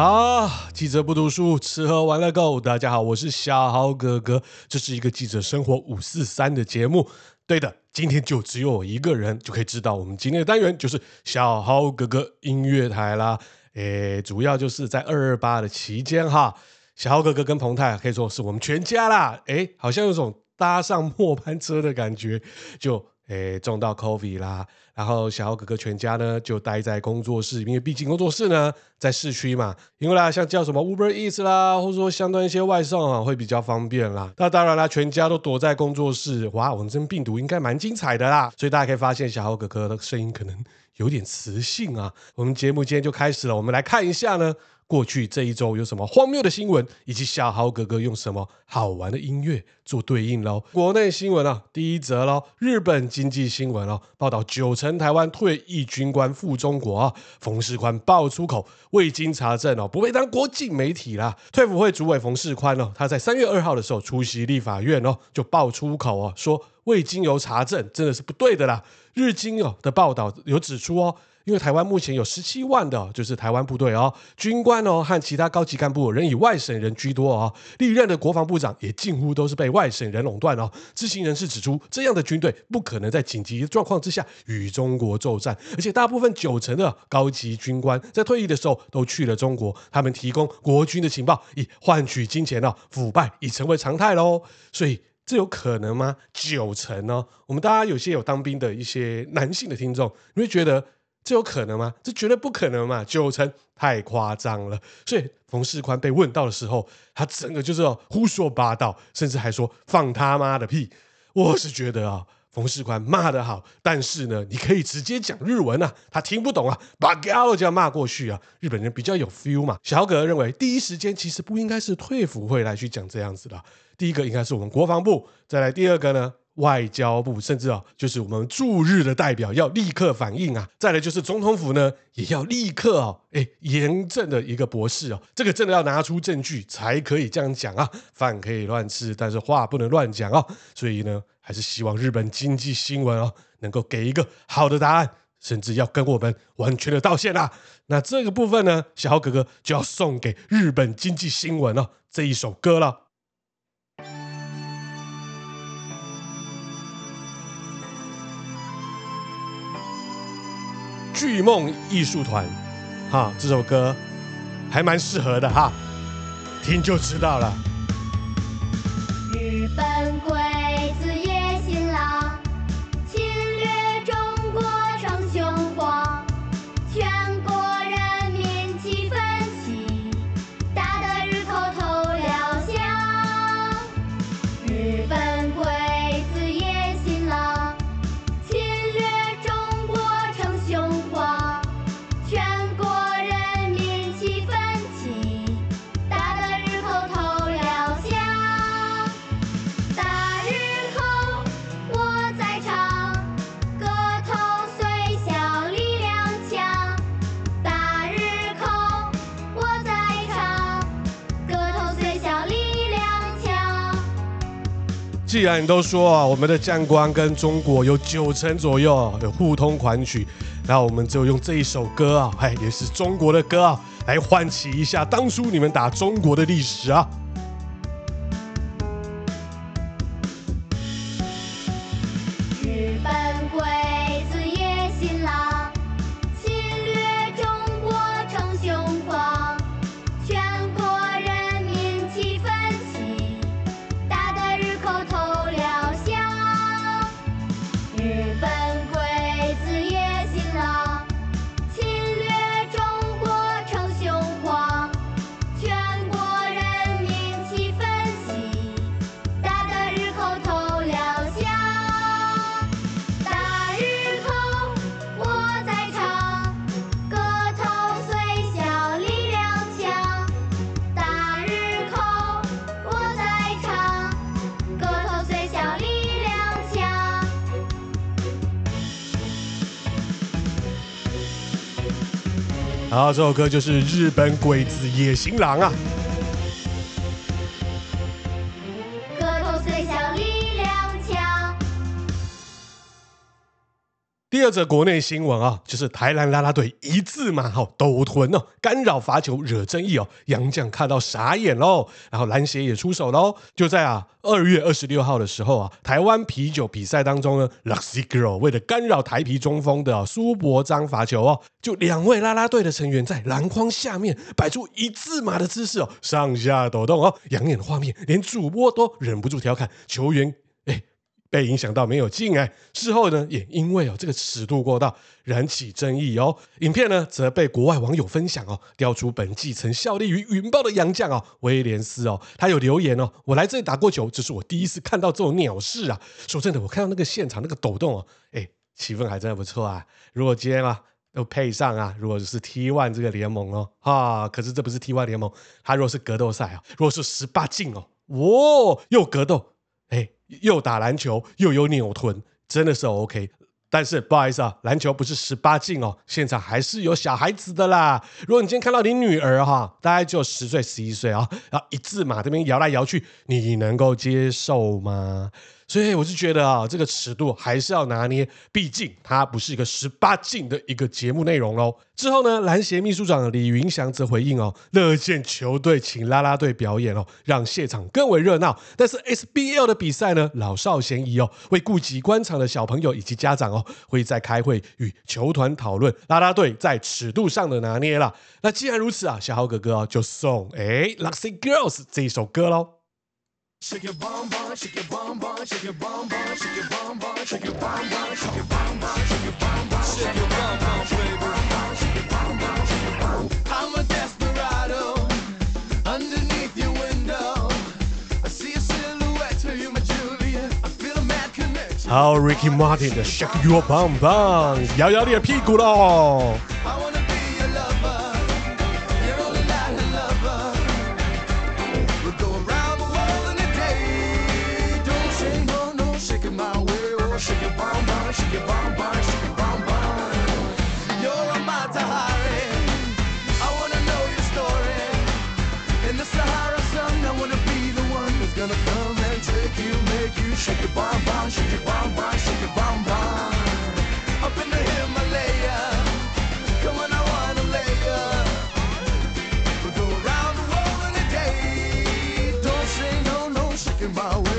啊！记者不读书，吃喝玩乐 Go。大家好，我是小豪哥哥，这是一个记者生活五四三的节目。对的，今天就只有我一个人，就可以知道我们今天的单元就是小豪哥哥音乐台啦。诶，主要就是在二二八的期间哈，小豪哥哥跟彭泰可以说是我们全家啦。诶，好像有种搭上末班车的感觉，就。诶，中到 COVID 啦，然后小豪哥哥全家呢就待在工作室，因为毕竟工作室呢在市区嘛，因为啦像叫什么 Uber Eats 啦，或者说相当一些外送啊会比较方便啦。那当然啦，全家都躲在工作室，哇，我们这病毒应该蛮精彩的啦，所以大家可以发现小豪哥哥的声音可能有点磁性啊。我们节目今天就开始了，我们来看一下呢。过去这一周有什么荒谬的新闻，以及小豪哥哥用什么好玩的音乐做对应喽？国内新闻啊，第一则喽，日本经济新闻哦，报道九成台湾退役军官赴中国啊，冯世宽爆粗口，未经查证哦，不配当国际媒体啦。退伍会主委冯世宽哦，他在三月二号的时候出席立法院哦，就爆粗口哦，说未经由查证，真的是不对的啦。日经哦的报道有指出哦。因为台湾目前有十七万的，就是台湾部队哦，军官哦和其他高级干部仍以外省人居多哦，历任的国防部长也近乎都是被外省人垄断哦。知情人士指出，这样的军队不可能在紧急状况之下与中国作战，而且大部分九成的高级军官在退役的时候都去了中国，他们提供国军的情报以换取金钱哦，腐败已成为常态喽。所以这有可能吗？九成哦，我们大家有些有当兵的一些男性的听众，你会觉得？这有可能吗？这绝对不可能嘛！九成太夸张了。所以冯世宽被问到的时候，他整个就是胡说八道，甚至还说放他妈的屁。我是觉得啊，冯世宽骂得好，但是呢，你可以直接讲日文啊，他听不懂啊，把高就要骂过去啊。日本人比较有 feel 嘛。小葛认为，第一时间其实不应该是退辅会来去讲这样子的，第一个应该是我们国防部，再来第二个呢？外交部甚至啊，就是我们驻日的代表要立刻反应啊，再来就是总统府呢，也要立刻啊，哎，严正的一个驳斥啊，这个真的要拿出证据才可以这样讲啊，饭可以乱吃，但是话不能乱讲啊，所以呢，还是希望日本经济新闻啊，能够给一个好的答案，甚至要跟我们完全的道歉啊。那这个部分呢，小豪哥哥就要送给日本经济新闻啊这一首歌了。巨梦艺术团，哈，这首歌还蛮适合的哈，听就知道了。日本鬼。既然你都说啊，我们的将官跟中国有九成左右的互通款曲，那我们就用这一首歌啊，哎，也是中国的歌啊，来唤起一下当初你们打中国的历史啊。然后这首歌就是日本鬼子野行狼啊。二二则国内新闻啊，就是台南拉拉队一字马哈抖臀哦，干扰罚球惹争议哦，洋将看到傻眼喽，然后篮协也出手喽。就在啊二月二十六号的时候啊，台湾啤酒比赛当中呢，Luxy Girl 为了干扰台啤中锋的苏博璋罚球哦，就两位拉拉队的成员在篮筐下面摆出一字马的姿势哦，上下抖动哦，养眼的画面，连主播都忍不住调侃球员。被影响到没有进哎，事后呢也因为哦这个尺度过大，燃起争议哦。影片呢则被国外网友分享哦，调出本季曾效力于云豹的洋将哦威廉斯哦，他有留言哦，我来这里打过球，这是我第一次看到这种鸟事啊。说真的，我看到那个现场那个抖动哦，哎，气氛还真的不错啊。如果今天啊又配上啊，如果是 T1 这个联盟哦啊，可是这不是 T1 联盟，他如果是格斗赛啊，如果是十八禁哦，哇，又格斗。哎，又打篮球又有扭臀，真的是 OK。但是不好意思啊，篮球不是十八禁哦，现场还是有小孩子的啦。如果你今天看到你女儿哈，大概就十岁、十一岁啊，然后一字马这边摇来摇去，你能够接受吗？所以我是觉得啊，这个尺度还是要拿捏，毕竟它不是一个十八禁的一个节目内容喽。之后呢，篮协秘书长李云祥则回应哦，乐见球队请啦啦队表演哦，让现场更为热闹。但是 SBL 的比赛呢，老少咸宜哦，为顾及观场的小朋友以及家长哦，会在开会与球团讨论啦啦队在尺度上的拿捏了。那既然如此啊，小豪哥哥哦，就送哎《Luxy Girls》这一首歌喽。Shake your bum bum, shake your bum bum, shake your bum bum, shake your bum bum, shake your bum bum, shake your bum bum, shake your bum bum, shake your bum bum, baby. Shake your bum bum, shake your bum bum. I'm a desperado underneath your window. I see a silhouette of you, my Juliet. I feel a mad connection. 好，Ricky Martin 的 Shake Your Bum Bum，摇摇你的屁股喽。 shake your bum bum, shake your bum bum, shake your bum bum. Up in the Himalaya, come on, I wanna lay ya. We'll go around the world in a day. Don't say no, no, shake your bum.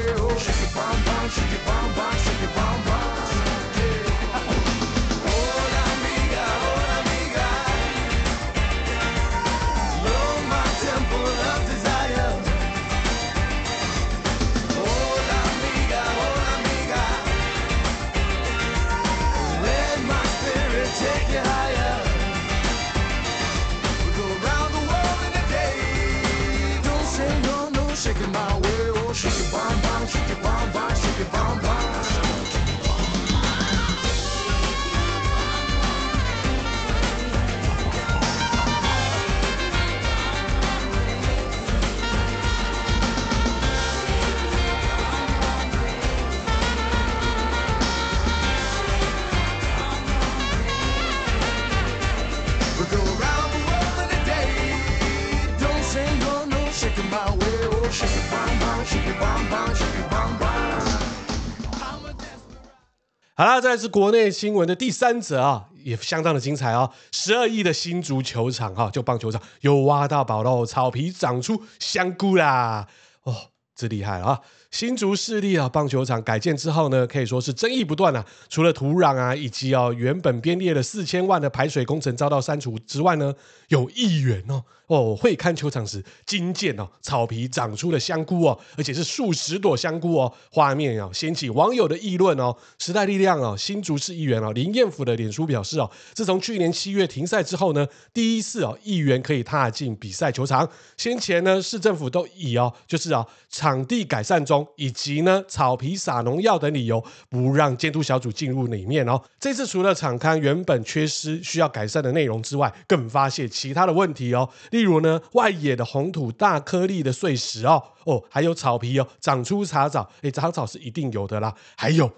但是国内新闻的第三则啊，也相当的精彩哦。十二亿的新足球场哈，就棒球场又挖到宝喽，草皮长出香菇啦！哦，这厉害了啊！新竹市立啊棒球场改建之后呢，可以说是争议不断啊。除了土壤啊，以及哦原本编列了四千万的排水工程遭到删除之外呢，有议员哦哦会看球场时惊见哦草皮长出了香菇哦，而且是数十朵香菇哦，画面啊掀起网友的议论哦。时代力量哦新竹市议员哦林彦甫的脸书表示哦，自从去年七月停赛之后呢，第一次哦议员可以踏进比赛球场。先前呢市政府都以哦就是啊场地改善中。以及呢，草皮撒农药等理由，不让监督小组进入里面哦。这次除了厂刊原本缺失需要改善的内容之外，更发现其他的问题哦。例如呢，外野的红土大颗粒的碎石哦，哦，还有草皮哦长出杂草，诶，长草是一定有的啦。还有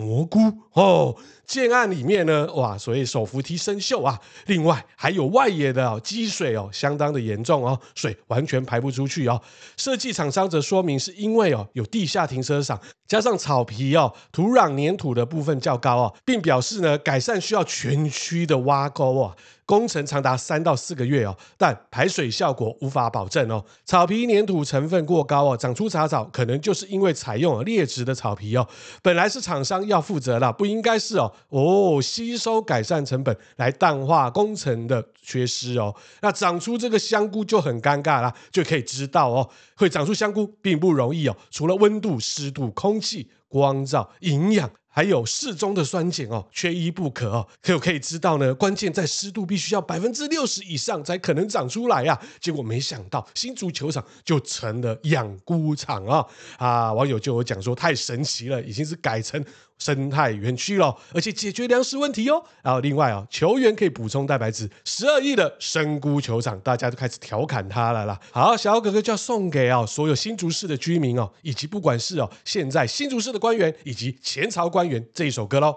蘑菇哦。建案里面呢，哇，所以手扶梯生锈啊，另外还有外野的哦积水哦，相当的严重哦，水完全排不出去哦。设计厂商则说明是因为哦有地下停车场，加上草皮哦土壤粘土的部分较高哦，并表示呢改善需要全区的挖沟啊。工程长达三到四个月哦，但排水效果无法保证哦。草皮粘土成分过高哦，长出杂草，可能就是因为采用了劣质的草皮哦。本来是厂商要负责的，不应该是哦哦，吸收改善成本来淡化工程的缺失哦。那长出这个香菇就很尴尬啦，就可以知道哦，会长出香菇并不容易哦。除了温度、湿度、空气、光照、营养。还有适中的酸碱哦，缺一不可哦。可可以知道呢，关键在湿度必须要百分之六十以上才可能长出来呀、啊。结果没想到新足球场就成了养菇场啊！啊，网友就有讲说太神奇了，已经是改成。生态园区了，而且解决粮食问题哦。然后另外啊，球员可以补充蛋白质，十二亿的生菇球场，大家都开始调侃他了啦。好，小哥哥就要送给啊所有新竹市的居民哦，以及不管是哦现在新竹市的官员以及前朝官员这一首歌喽。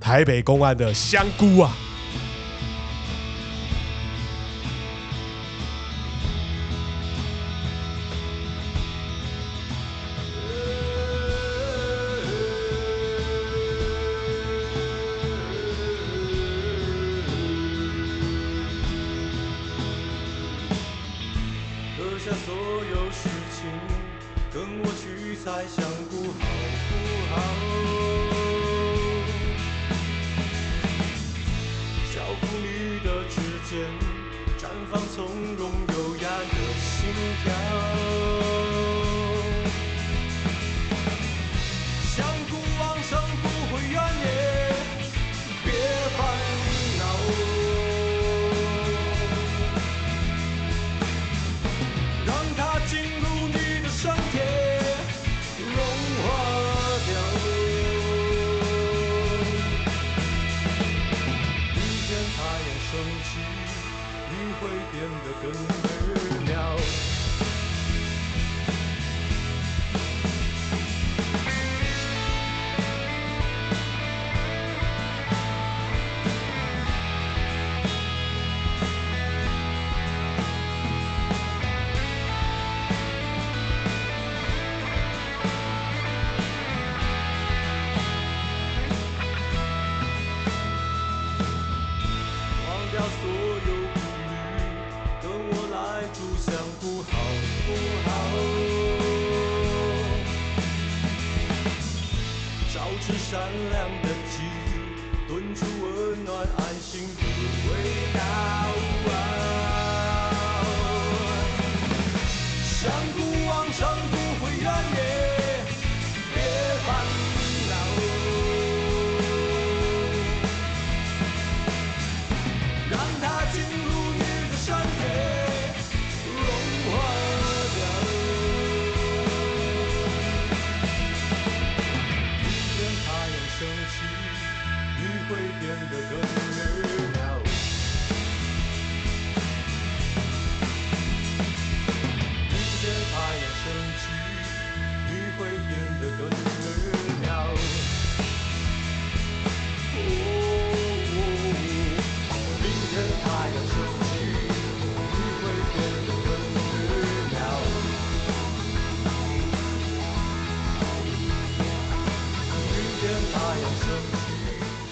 台北公安的香菇啊。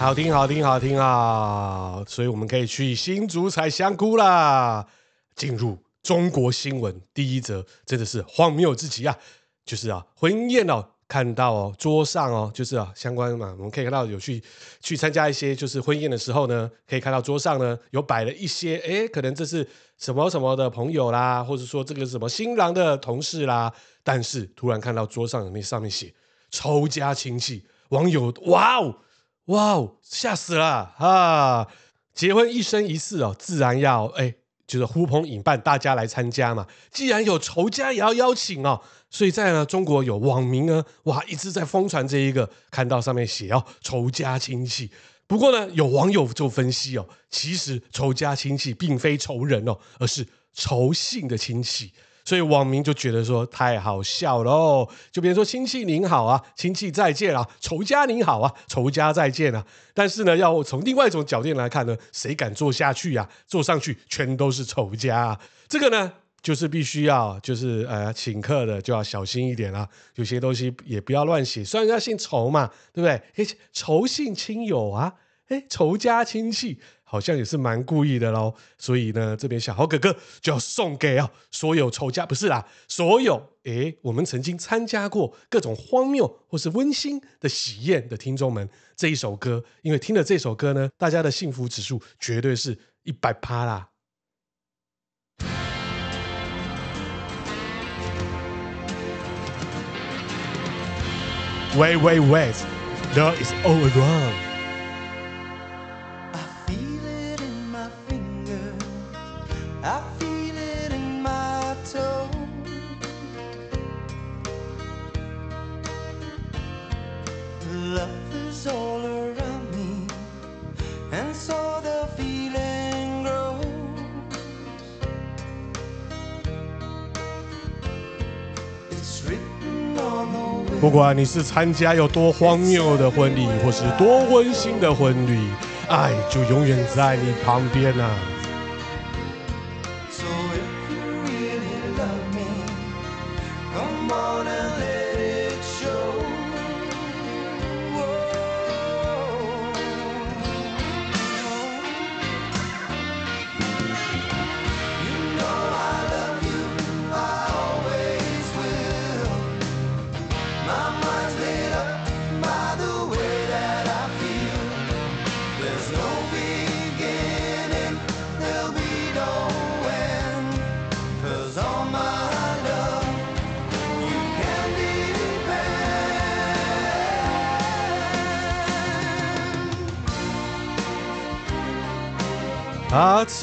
好听，好听，好听啊！所以我们可以去新竹采香菇啦。进入中国新闻第一则，真的是荒谬至极啊！就是啊，婚宴哦，看到哦，桌上哦，就是啊，相关嘛，我们可以看到有去去参加一些就是婚宴的时候呢，可以看到桌上呢有摆了一些，哎，可能这是什么什么的朋友啦，或者说这个什么新郎的同事啦，但是突然看到桌上那上面写仇家亲戚，网友哇哦！哇哦，吓死了啊！结婚一生一世哦，自然要哎，就是呼朋引伴，大家来参加嘛。既然有仇家也要邀请哦，所以在呢中国有网民呢，哇，一直在疯传这一个，看到上面写哦，仇家亲戚。不过呢，有网友就分析哦，其实仇家亲戚并非仇人哦，而是仇姓的亲戚。所以网民就觉得说太好笑了。就比如说亲戚您好啊，亲戚再见啊，仇家您好啊，仇家再见啊。但是呢，要从另外一种角度来看呢，谁敢坐下去呀、啊？坐上去全都是仇家、啊。这个呢，就是必须要就是呃请客的就要小心一点啦、啊。有些东西也不要乱写，虽然人家姓仇嘛，对不对？诶，仇姓亲友啊，诶，仇家亲戚。好像也是蛮故意的喽，所以呢，这边小豪哥哥就要送给啊所有仇家，不是啦，所有诶，我们曾经参加过各种荒谬或是温馨的喜宴的听众们这一首歌，因为听了这首歌呢，大家的幸福指数绝对是一百趴啦。Wait, wait, wait, love is all around. 不管你是参加有多荒谬的婚礼，或是多温馨的婚礼，爱就永远在你旁边啊！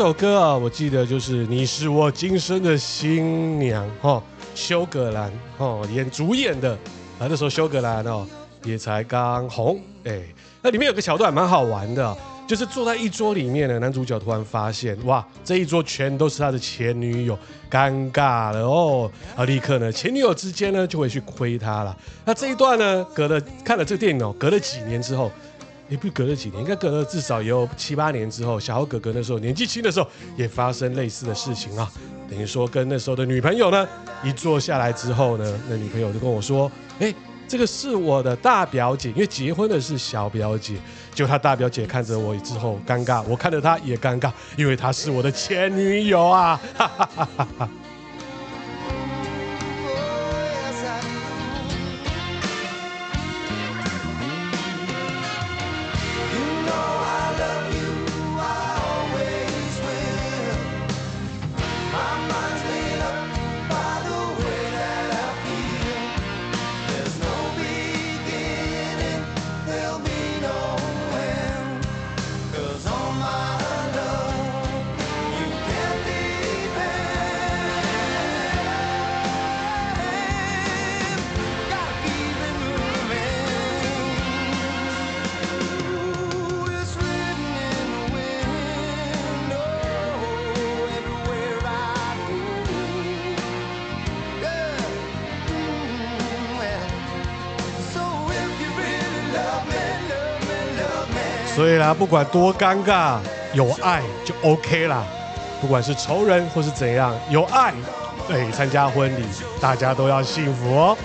首歌啊，我记得就是你是我今生的新娘哦，修葛兰哦演主演的啊，那时候修葛兰哦也才刚红哎，那里面有个桥段蛮好玩的，就是坐在一桌里面的男主角突然发现哇，这一桌全都是他的前女友，尴尬了哦，啊，立刻呢前女友之间呢就会去亏他了，那这一段呢隔了看了这个电影哦，隔了几年之后。也不隔了几年，应该隔了至少也有七八年之后，小豪哥哥那时候年纪轻的时候，也发生类似的事情啊。等于说跟那时候的女朋友呢，一坐下来之后呢，那女朋友就跟我说：“哎，这个是我的大表姐，因为结婚的是小表姐。”就她大表姐看着我之后尴尬，我看着她也尴尬，因为她是我的前女友啊！哈哈。所以啦，不管多尴尬，有爱就 OK 啦。不管是仇人或是怎样，有爱，对，参加婚礼，大家都要幸福哦。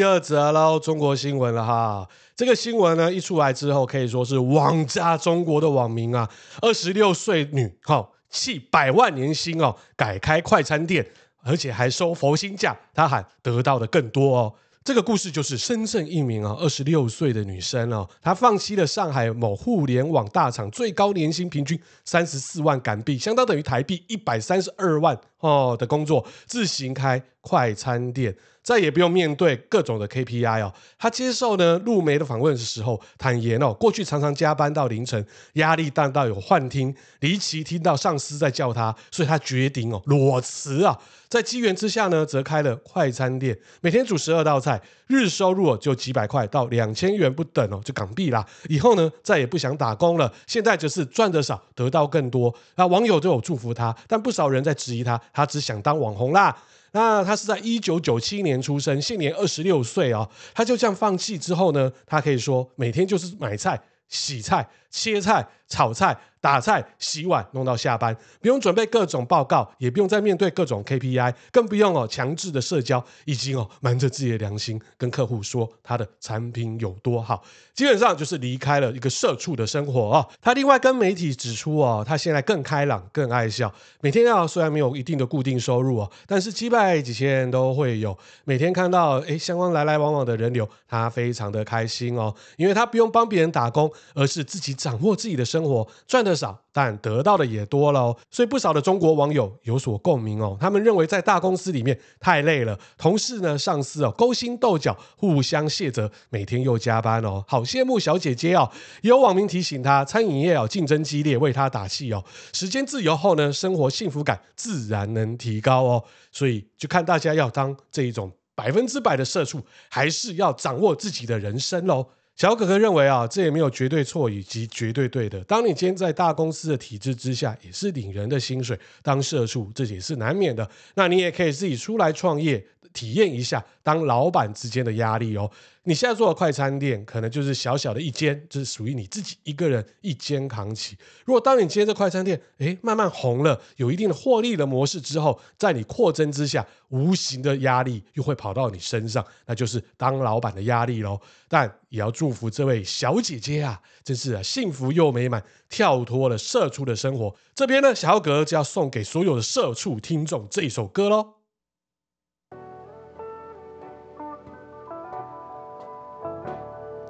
第二则喽，中国新闻了哈。这个新闻呢一出来之后，可以说是网炸中国的网民啊。二十六岁女，好，弃百万年薪哦，改开快餐店，而且还收佛心价。她喊得到的更多哦。这个故事就是深圳一名啊二十六岁的女生哦，她放弃了上海某互联网大厂最高年薪平均三十四万港币，相当等于台币一百三十二万哦的工作，自行开快餐店。再也不用面对各种的 KPI 哦。他接受呢陆媒的访问的时候，坦言哦，过去常常加班到凌晨，压力大到有幻听，离奇听到上司在叫他，所以他决定哦裸辞啊。在机缘之下呢，则开了快餐店，每天煮十二道菜，日收入就几百块到两千元不等哦，就港币啦。以后呢，再也不想打工了，现在就是赚得少，得到更多。那网友都有祝福他，但不少人在质疑他，他只想当网红啦。那他是在一九九七年出生，现年二十六岁哦。他就这样放弃之后呢，他可以说每天就是买菜、洗菜、切菜、炒菜。打菜、洗碗，弄到下班，不用准备各种报告，也不用再面对各种 KPI，更不用哦强制的社交，已经哦瞒着自己的良心跟客户说他的产品有多好，基本上就是离开了一个社畜的生活哦。他另外跟媒体指出哦，他现在更开朗、更爱笑，每天啊虽然没有一定的固定收入哦，但是几百几千人都会有。每天看到诶相关来来往往的人流，他非常的开心哦，因为他不用帮别人打工，而是自己掌握自己的生活，赚的。少，但得到的也多了哦，所以不少的中国网友有所共鸣哦。他们认为在大公司里面太累了，同事呢、上司哦勾心斗角，互相卸责，每天又加班哦，好羡慕小姐姐哦。有网民提醒他，餐饮业哦竞争激烈，为他打气哦。时间自由后呢，生活幸福感自然能提高哦。所以就看大家要当这一种百分之百的社畜，还是要掌握自己的人生喽。小可可认为啊，这也没有绝对错以及绝对对的。当你今天在大公司的体制之下，也是领人的薪水，当社畜这也是难免的。那你也可以自己出来创业。体验一下当老板之间的压力哦。你现在做的快餐店，可能就是小小的一间，就是属于你自己一个人一肩扛起。如果当你接着快餐店，诶，慢慢红了，有一定的获利的模式之后，在你扩增之下，无形的压力又会跑到你身上，那就是当老板的压力喽。但也要祝福这位小姐姐啊，真是啊，幸福又美满，跳脱了社畜的生活。这边呢，小哥就要送给所有的社畜听众这首歌喽。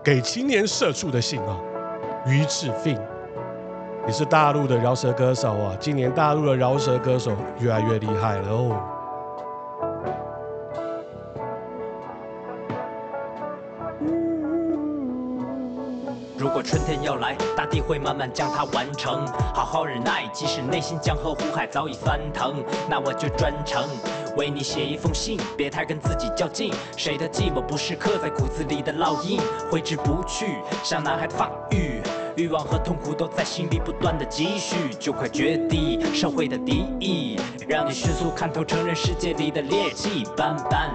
给青年社畜的信啊，于志飞，你是大陆的饶舌歌手啊，今年大陆的饶舌歌手越来越厉害了哦。如果春天要来，大地会慢慢将它完成。好好忍耐，即使内心江河湖海早已翻腾，那我就专程为你写一封信。别太跟自己较劲，谁的寂寞不是刻在骨子里的烙印，挥之不去，像男孩的发育。欲望和痛苦都在心里不断的积蓄，就快绝地社会的敌意，让你迅速看透，承认世界里的劣迹斑斑。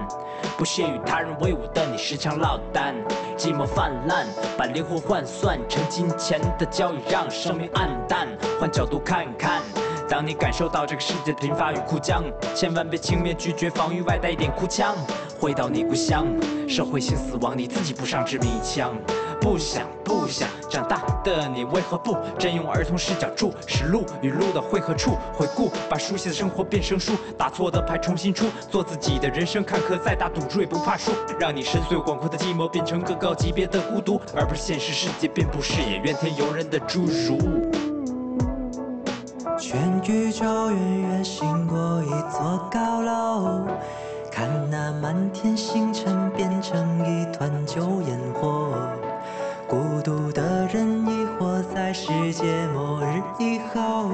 不屑与他人为伍的你，时常落单，寂寞泛滥，把灵魂换算成金钱的交易，让生命黯淡。换角度看看，当你感受到这个世界的贫乏与枯僵，千万别轻蔑拒绝，防御外带一点哭腔。回到你故乡，社会性死亡，你自己不上致命一枪。不想不想长大的你，为何不真用儿童视角注视路与路的汇合处？回顾，把熟悉的生活变成书，打错的牌重新出，做自己的人生，看客再大赌注也不怕输。让你深邃广阔的寂寞变成更高级别的孤独，而不是现实世界遍布视野怨天尤人的侏儒。全宇宙远远行过一座高楼，看那满天星辰变成一团旧烟火。孤独的人疑惑在世界末日以后，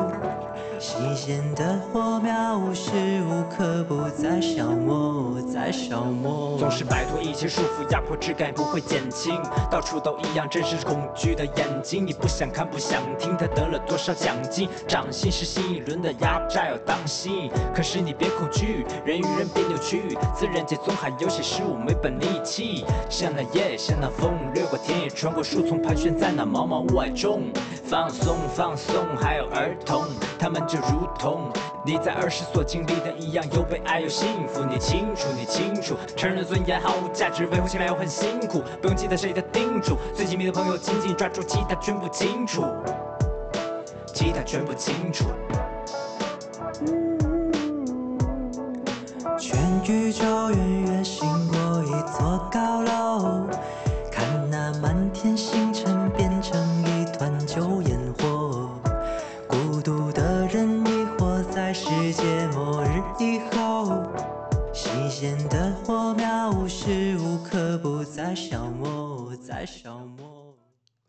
新鲜的火苗无时无刻不在消磨，在消磨。总是摆脱一切束缚，压迫之感不会减轻。到处都一样，真实恐惧的眼睛。你不想看，不想听，他得了多少奖金？掌心是新一轮的压榨，要当心。可是你别恐惧，人与人别扭曲，自然界总还有些事物没本力气。像那夜，像那风，掠过田野，穿过。树丛盘旋在那茫茫雾霭中，放松放松，还有儿童，他们就如同你在儿时所经历的一样，又被爱又幸福。你清楚，你清楚，成人的尊严毫无价值，维护起来又很辛苦，不用记得谁的叮嘱，最亲密的朋友紧紧抓住，其他全部清楚，其他全部清楚。全宇宙远远行过一座高楼。在消磨，在消磨。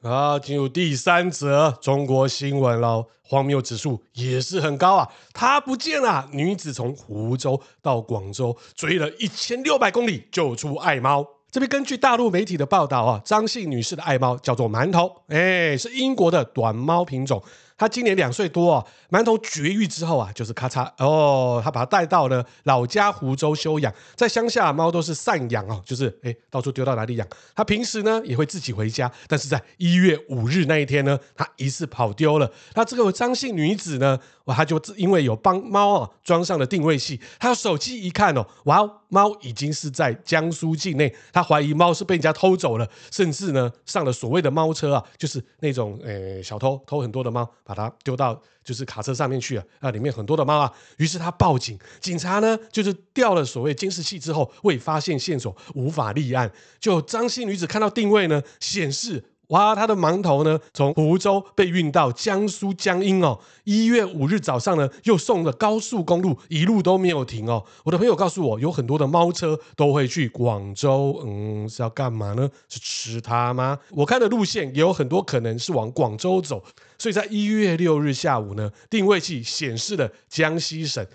啊，进入第三则中国新闻喽，荒谬指数也是很高啊！她不见了，女子从湖州到广州追了一千六百公里，救出爱猫。这边根据大陆媒体的报道啊，张姓女士的爱猫叫做馒头，哎，是英国的短猫品种。他今年两岁多啊，馒头绝育之后啊，就是咔嚓哦，他把它带到了老家湖州休养。在乡下，猫都是散养哦，就是哎，到处丢到哪里养。他平时呢也会自己回家，但是在一月五日那一天呢，他疑似跑丢了。那这个张姓女子呢，哇，他就因为有帮猫啊装上了定位器，他手机一看哦，哇，猫已经是在江苏境内，他怀疑猫是被人家偷走了，甚至呢上了所谓的猫车啊，就是那种呃小偷偷很多的猫。把它丢到就是卡车上面去啊啊，里面很多的猫啊，于是他报警，警察呢就是调了所谓监视器之后，未发现线索，无法立案。就张姓女子看到定位呢，显示。哇，他的馒头呢，从湖州被运到江苏江阴哦。一月五日早上呢，又送了高速公路，一路都没有停哦。我的朋友告诉我，有很多的猫车都会去广州，嗯，是要干嘛呢？是吃它吗？我看的路线也有很多可能是往广州走，所以在一月六日下午呢，定位器显示了江西省。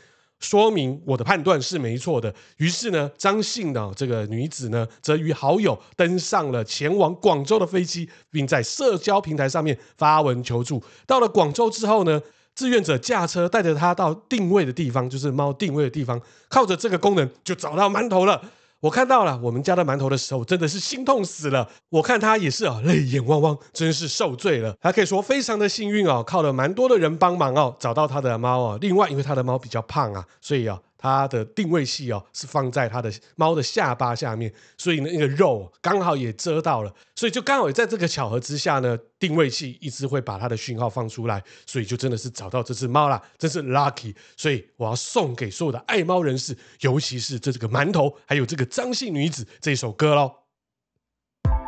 说明我的判断是没错的。于是呢，张姓的这个女子呢，则与好友登上了前往广州的飞机，并在社交平台上面发文求助。到了广州之后呢，志愿者驾车带着她到定位的地方，就是猫定位的地方，靠着这个功能就找到馒头了。我看到了我们家的馒头的时候，真的是心痛死了。我看他也是啊，泪眼汪汪，真是受罪了。还可以说非常的幸运哦，靠了蛮多的人帮忙哦，找到他的猫啊。另外，因为他的猫比较胖啊，所以啊。它的定位器哦，是放在它的猫的下巴下面，所以呢，那个肉刚好也遮到了，所以就刚好也在这个巧合之下呢，定位器一直会把它的讯号放出来，所以就真的是找到这只猫啦，真是 lucky。所以我要送给所有的爱猫人士，尤其是这这个馒头，还有这个张姓女子这首歌喽。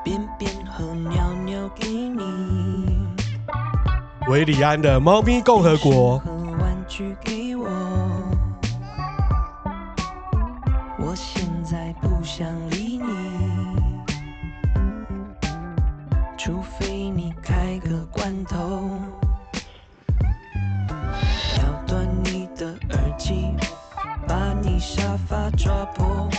便便和尿尿给你，维里安的《猫咪共和国》。我现在不想理你，除非你开个罐头，咬断你的耳机，把你沙发抓破，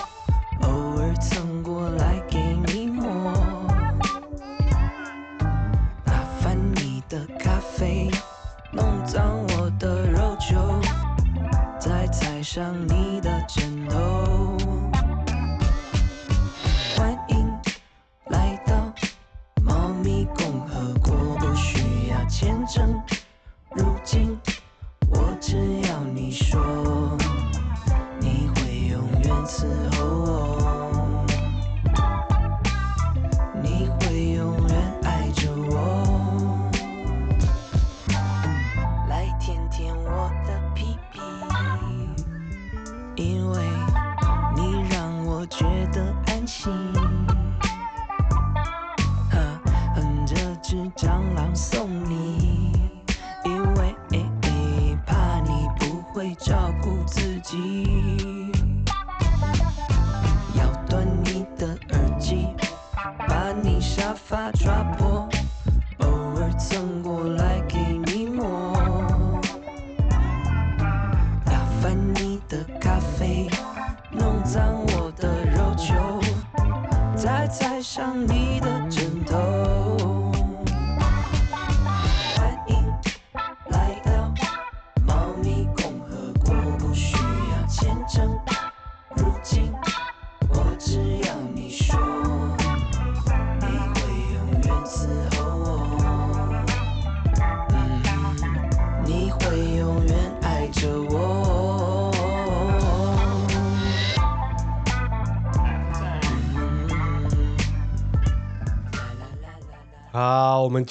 沙发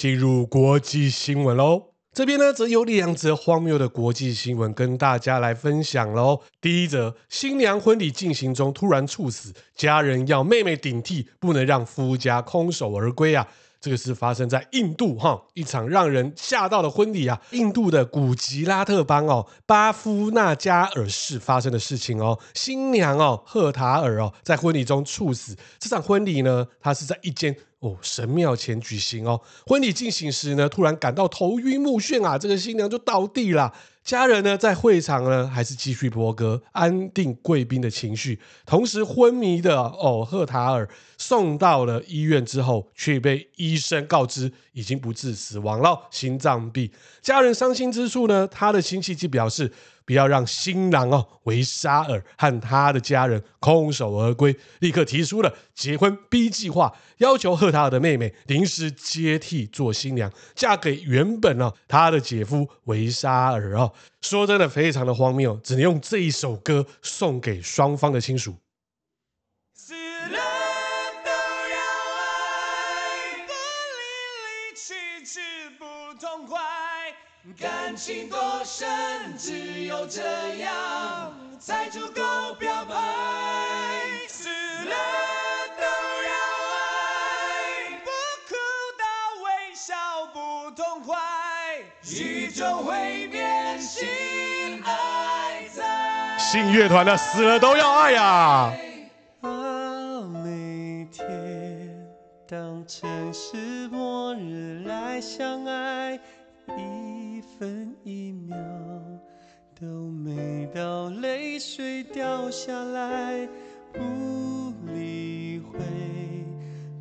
进入国际新闻喽。这边呢，则有两则荒谬的国际新闻跟大家来分享喽。第一则，新娘婚礼进行中突然猝死，家人要妹妹顶替，不能让夫家空手而归啊。这个是发生在印度哈，一场让人吓到的婚礼啊，印度的古吉拉特邦哦，巴夫纳加尔市发生的事情哦，新娘哦赫塔尔哦在婚礼中猝死。这场婚礼呢，它是在一间。哦，神庙前举行哦。婚礼进行时呢，突然感到头晕目眩啊，这个新娘就倒地了。家人呢，在会场呢，还是继续播歌，安定贵宾的情绪。同时，昏迷的哦赫塔尔送到了医院之后，却被医生告知已经不治死亡了，心脏病。家人伤心之处呢，他的亲戚就表示。不要让新郎哦维沙尔和他的家人空手而归，立刻提出了结婚 B 计划，要求赫塔尔的妹妹临时接替做新娘，嫁给原本哦他的姐夫维沙尔哦。说真的，非常的荒谬，只能用这一首歌送给双方的亲属。情多深，只有这样才足够表白。死了都要爱，不哭到微笑不痛快。宇宙会变，心爱在。信乐团的死了都要爱呀、啊，下来，不理会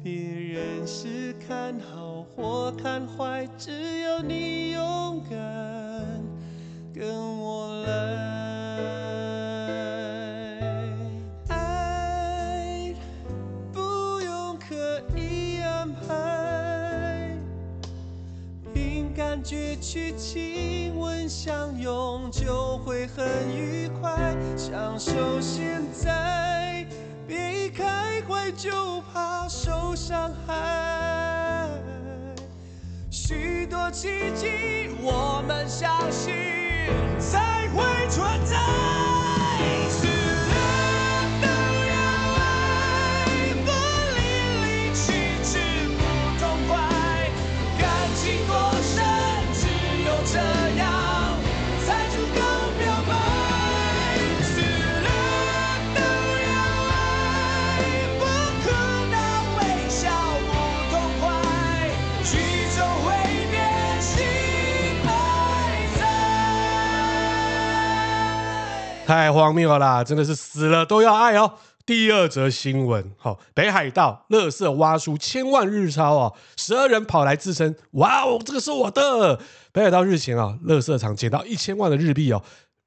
别人是看好或看坏，只要你勇敢跟我来。爱不用刻意安排，凭感觉去亲吻相拥就会很愉快，享受现在，别一开怀就怕受伤害。许多奇迹，我们相信才会存在。荒谬啦！真的是死了都要爱哦。第二则新闻，好，北海道垃圾挖出千万日钞哦，十二人跑来自称，哇哦，这个是我的。北海道日前啊，垃圾场捡到一千万的日币哦，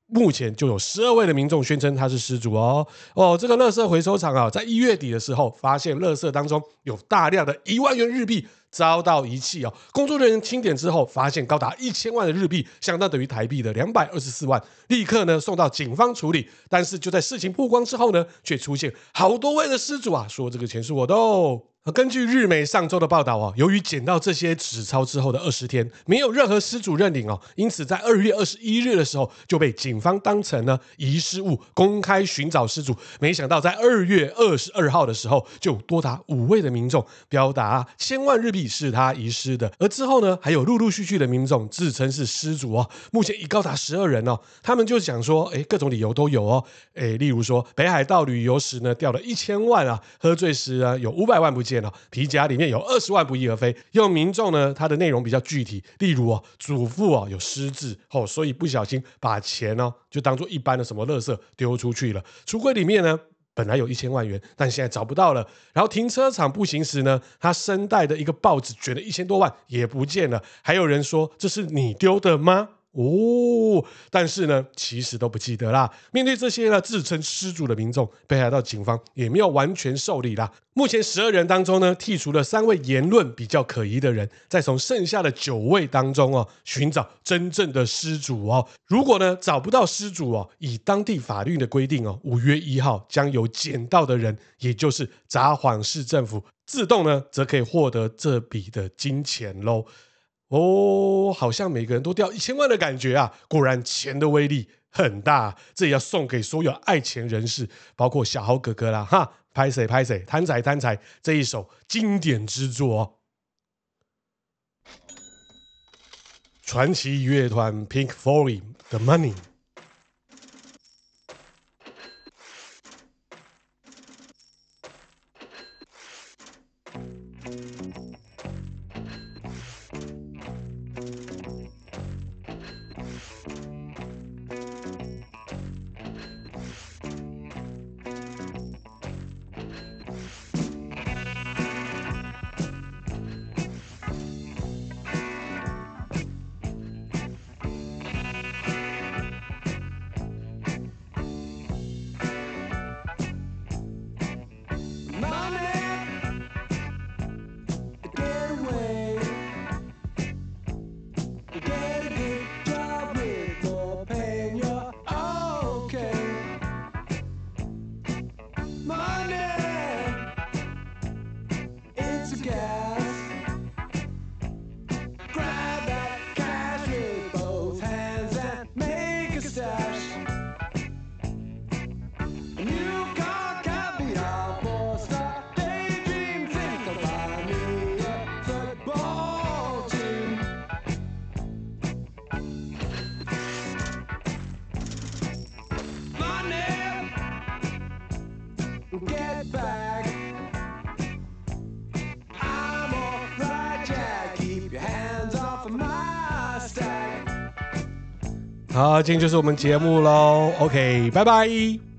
目前就有十二位的民众宣称他是失主哦。哦，这个垃圾回收场啊，在一月底的时候，发现垃圾当中有大量的一万元日币。遭到遗弃哦，工作人员清点之后，发现高达一千万的日币，相当等于台币的两百二十四万，立刻呢送到警方处理。但是就在事情曝光之后呢，却出现好多位的失主啊，说这个钱是我的哦。根据日媒上周的报道啊，由于捡到这些纸钞之后的二十天没有任何失主认领哦，因此在二月二十一日的时候就被警方当成了遗失物公开寻找失主。没想到在二月二十二号的时候，就多达五位的民众表达千万日币是他遗失的，而之后呢，还有陆陆续续的民众自称是失主哦，目前已高达十二人哦。他们就想说，哎，各种理由都有哦，哎，例如说北海道旅游时呢掉了一千万啊，喝醉时呢有五百万不见。皮夹里面有二十万不翼而飞。用民众呢，他的内容比较具体，例如哦，祖父哦有失智哦，所以不小心把钱哦就当做一般的什么垃圾丢出去了。橱柜里面呢本来有一千万元，但现在找不到了。然后停车场步行时呢，他身带的一个报纸卷了一千多万也不见了。还有人说，这是你丢的吗？哦，但是呢，其实都不记得啦。面对这些呢自称失主的民众，北海道警方也没有完全受理啦。目前十二人当中呢，剔除了三位言论比较可疑的人，再从剩下的九位当中哦，寻找真正的失主哦。如果呢找不到失主哦，以当地法律的规定哦，五月一号将由捡到的人，也就是札幌市政府自动呢，则可以获得这笔的金钱喽。哦，好像每个人都掉一千万的感觉啊！果然钱的威力很大，这也要送给所有爱钱人士，包括小豪哥哥啦哈！拍谁拍谁，贪财贪财这一首经典之作哦。传奇乐团 Pink Floyd 的 Money。好，今天就是我们节目喽。OK，拜拜。